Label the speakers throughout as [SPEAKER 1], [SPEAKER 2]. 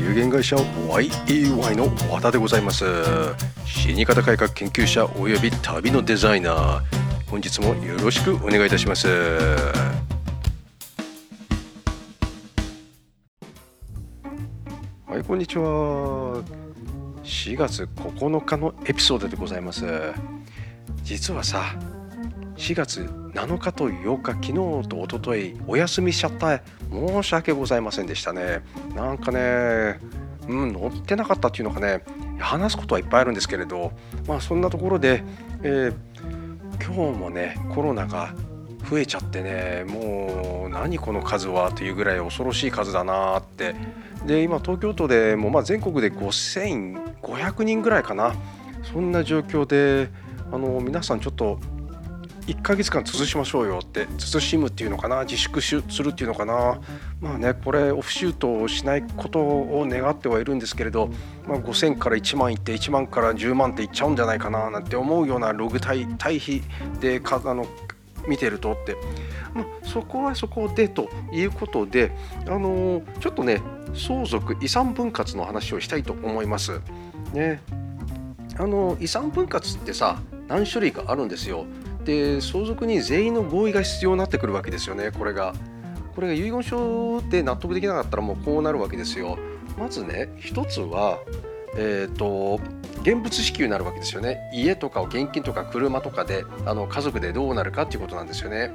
[SPEAKER 1] 有限会社 YEY の和田でございます。死に方改革研究者および旅のデザイナー。本日もよろしくお願いいたします。はいこんにちは。4月9日のエピソードでございます。実はさ4月7日と8日昨日と一昨日お休みしちゃった。申し訳ございませんでしたね。なんかねうん乗ってなかったっていうのがね。話すことはいっぱいあるんですけれど。まあそんなところで、えー、今日もねコロナが増えちゃってねもう何この数はというぐらい恐ろしい数だなって。で今東京都でもまあ全国で5500人ぐらいかな。そんな状況であの皆さんちょっと1ヶ月間慎ましょうよって慎むっていうのかな自粛するっていうのかなまあねこれオフシュートをしないことを願ってはいるんですけれど、まあ、5000から1万いって1万から10万っていっちゃうんじゃないかななんて思うようなログ対対比でかあの見てるとって、まあ、そこはそこでということで、あのー、ちょっとね相続遺産分割の話をしたいと思います。ね、あの遺産分割ってさ何種類かあるんですよ。で相続人全員の合意が必要になってくるわけですよねこれが。これが遺言書で納得できなかったらもうこうなるわけですよ。まずね一つはえーと、現物支給になるわけですよね家とか現金とか車とかであの家族でどうなるかっていうことなんですよね。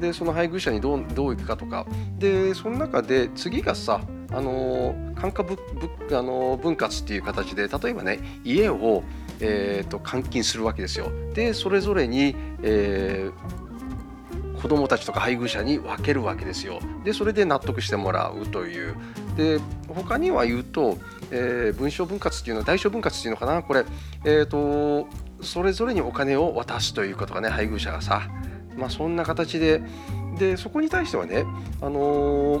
[SPEAKER 1] でその配偶者にどうどういくかとかでその中で次がさあの感化あの分割っていう形で例えばね家をえーと、監禁するわけですよ。でそれぞれに、えー、子どもたちとか配偶者に分けるわけですよ。でそれで納得してもらうという。で他には言うと、えー、文章分割っていうのは代償分割っていうのかなこれ、えーと、それぞれにお金を渡すということがね配偶者がさ、まあ、そんな形ででそこに対してはね、あのー、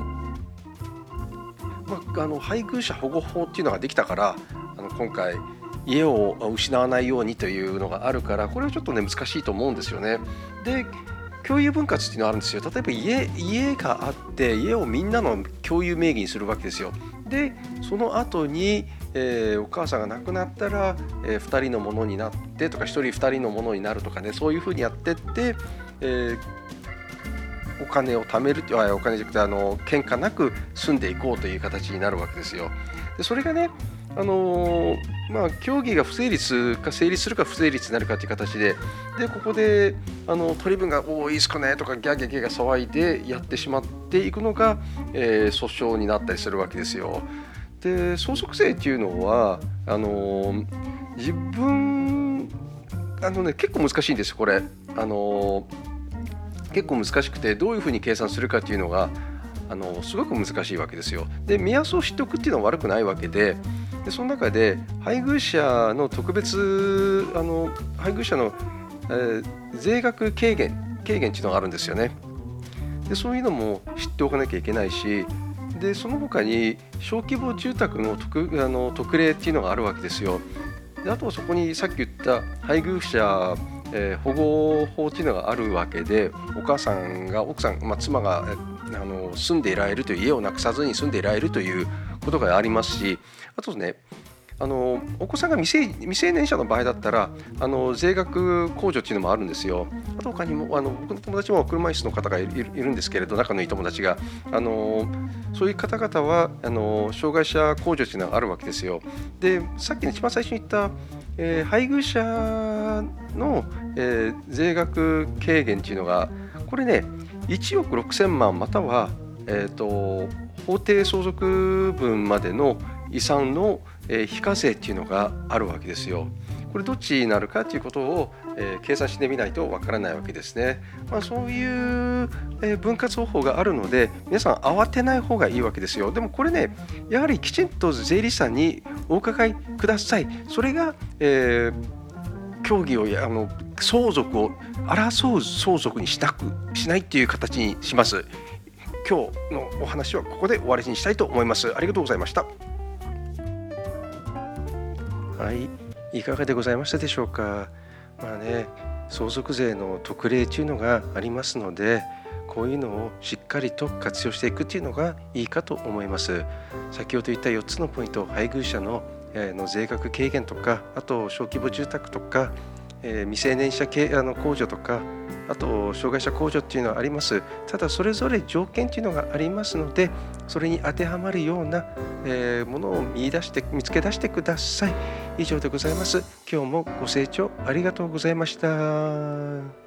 [SPEAKER 1] まあ、あの配偶者保護法っていうのができたからあの今回家を失わないようにというのがあるからこれはちょっとね難しいと思うんですよね。で共有分割っていうのがあるんですよ。例えば家家があって家をみんなの共有名義にするわけですよ。でその後に、えー、お母さんが亡くなったら、えー、2人のものになってとか1人2人のものになるとかねそういうふうにやってって、えー、お金を貯めるあお金じゃなくてあの喧嘩なく住んでいこうという形になるわけですよ。でそれがねあのー、まあ、協議が不成立か成立するか不成立になるかという形ででここであの取り分が多いっすかねとかギャギャギャが騒いでやってしまっていくのが、えー、訴訟になったりするわけですよ。で相続税っていうのはあのー、自分あのね結構難しいんですよこれ。あの結構難しくてどういうふうに計算するかっていうのがあのすごく難しいわけですよ。で目安を知っておくっていうのは悪くないわけででその中で配偶者の特別あの配偶者の、えー、税額軽減軽減っていうのがあるんですよね。でそういうのも知っておかなきゃいけないしでその他に小規模住宅の特あの特例っていうのがあるわけですよ。であとはそこにさっき言った配偶者えー、保護法っていうのがあるわけでお母さんが奥さん、まあ、妻があの住んでいられるという家をなくさずに住んでいられるということがありますしあとねあのお子さんが未成年者の場合だったらあの税額控除っていうのもあるんですよ。あと他にもあの僕の友達も車椅子の方がいるんですけれど仲のいい友達があのそういう方々はあの障害者控除っていうのがあるわけですよ。でさっき、ね、一番最初に言った、えー、配偶者の、えー、税額軽減っていうのがこれね1億6000万または、えーと、法定相続分までの遺産の、非課税っていうのがあるわけですよ。これどっちになるかということを、え、計算してみないとわからないわけですね。まあ、そういう、え、分割方法があるので皆さん慌てない方がいいわけですよ。でもこれねやはりきちんと税理士さんにお伺いください。それが、えー、協議をあの相続を争う相続にしなくしないっていう形にします。今日のお話はここで終わりにしたいと思います。ありがとうございました。はい、いかがでございましたでしょうか。まあね、相続税の特例というのがありますのでこういうのをしっかりと活用していくというのがいいかと思います先ほど言った4つのポイント配偶者のの税額軽減とかあと小規模住宅とか、えー、未成年者あの控除とかあと障害者控除っていうのはあります。ただそれぞれ条件っていうのがありますのでそれに当てはまるような、えー、ものを見出して見つけ出してください。以上でございます。今日もご清聴ありがとうございました。